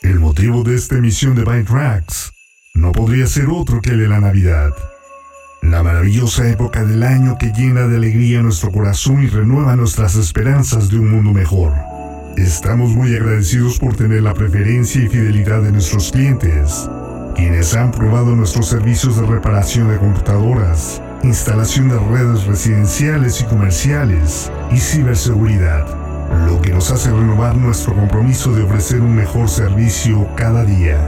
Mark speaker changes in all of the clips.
Speaker 1: El motivo de esta emisión de By Tracks no podría ser otro que el de la Navidad. La maravillosa época del año que llena de alegría nuestro corazón y renueva nuestras esperanzas de un mundo mejor. Estamos muy agradecidos por tener la preferencia y fidelidad de nuestros clientes, quienes han probado nuestros servicios de reparación de computadoras, instalación de redes residenciales y comerciales y ciberseguridad, lo que nos hace renovar nuestro compromiso de ofrecer un mejor servicio cada día.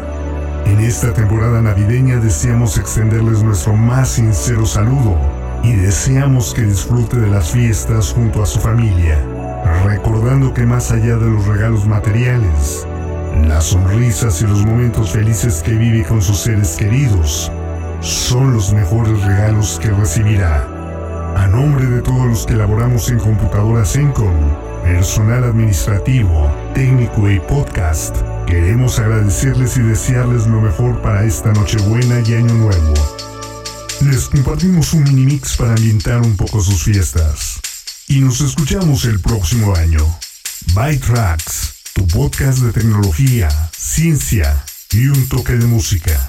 Speaker 1: En esta temporada navideña deseamos extenderles nuestro más sincero saludo y deseamos que disfrute de las fiestas junto a su familia, recordando que más allá de los regalos materiales, las sonrisas y los momentos felices que vive con sus seres queridos son los mejores regalos que recibirá. A nombre de todos los que laboramos en computadoras Encom, personal administrativo, técnico y podcast, queremos agradecerles y desearles lo mejor para esta Nochebuena y Año Nuevo. Les compartimos un mini mix para ambientar un poco sus fiestas. Y nos escuchamos el próximo año. By Tracks, tu podcast de tecnología, ciencia y un toque de música.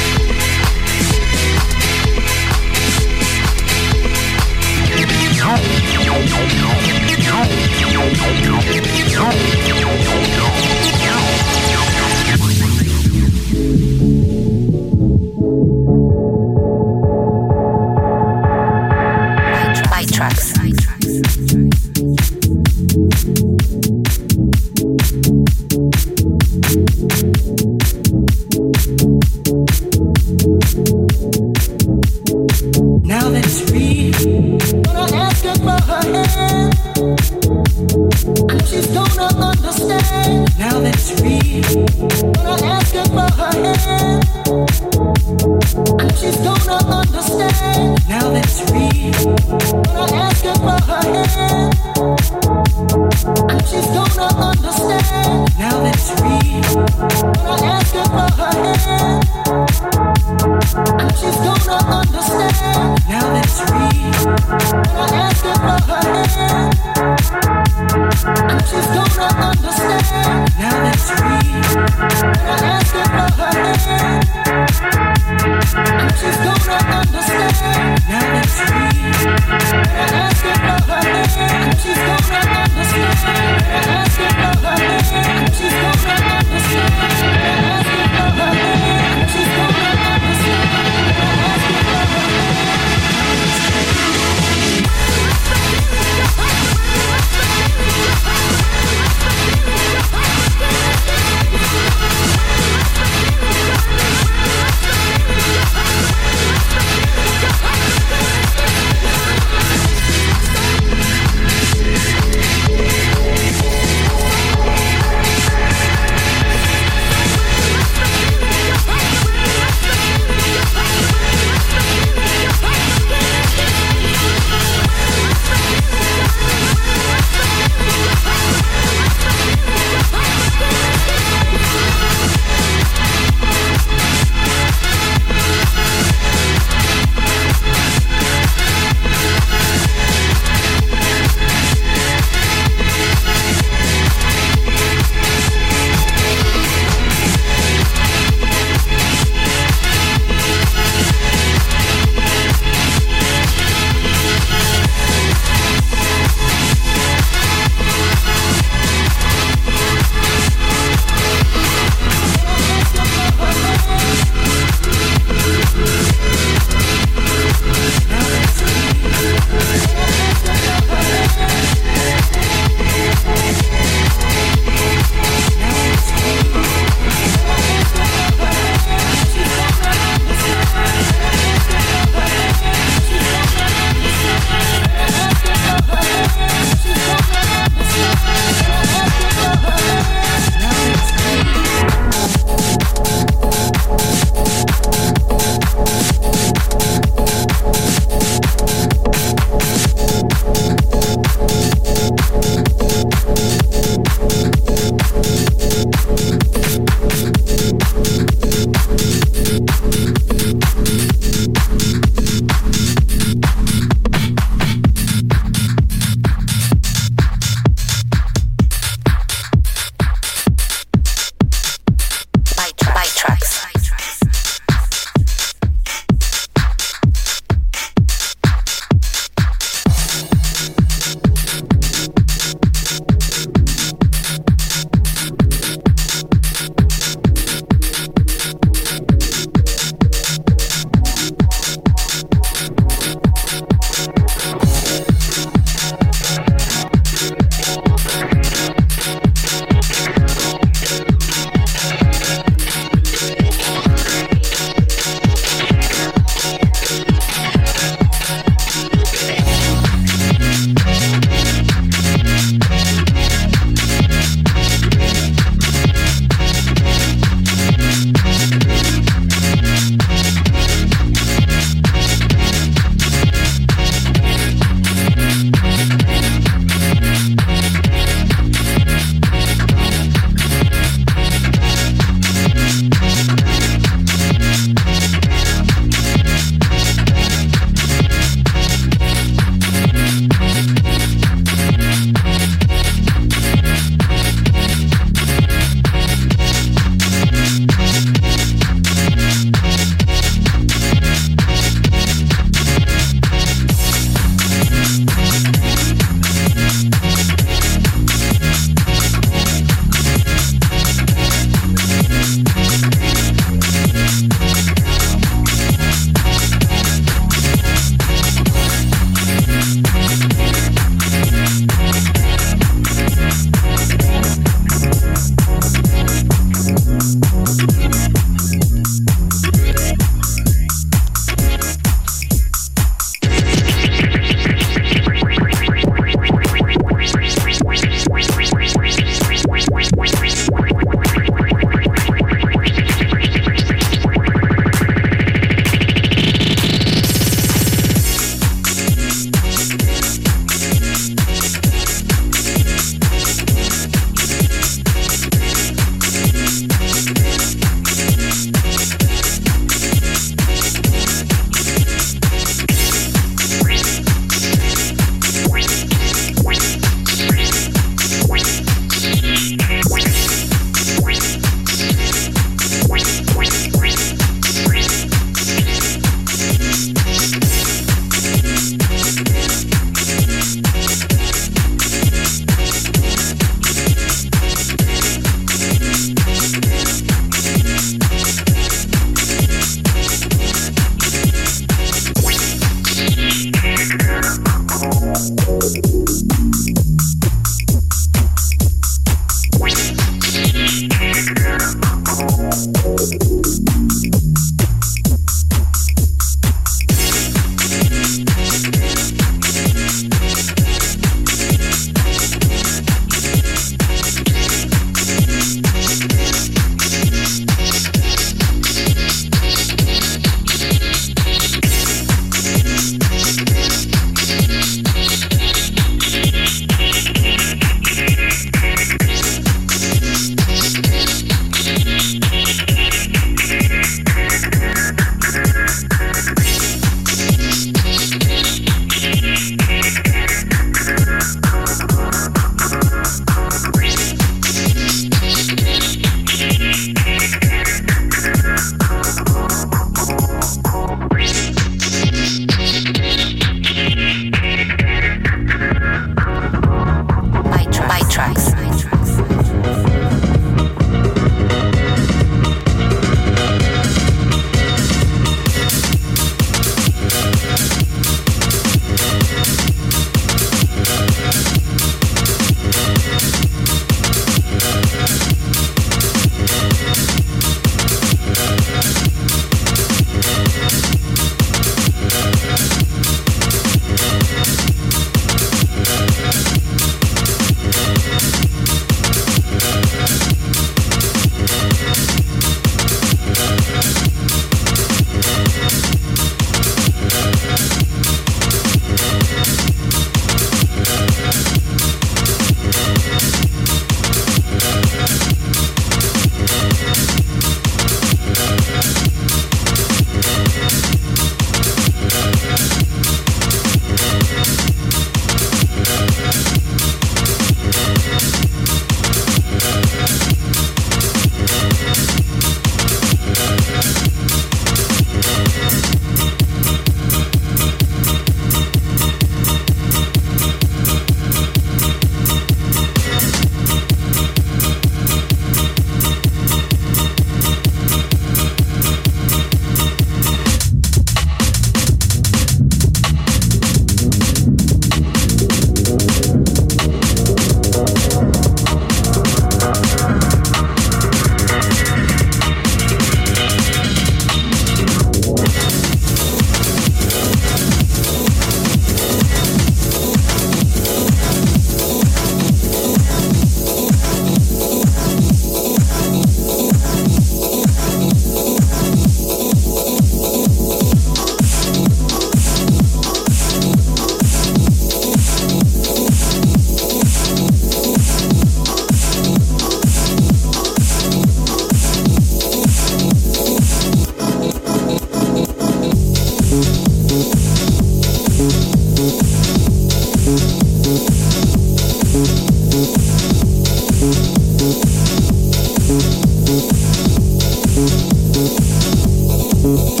Speaker 2: Música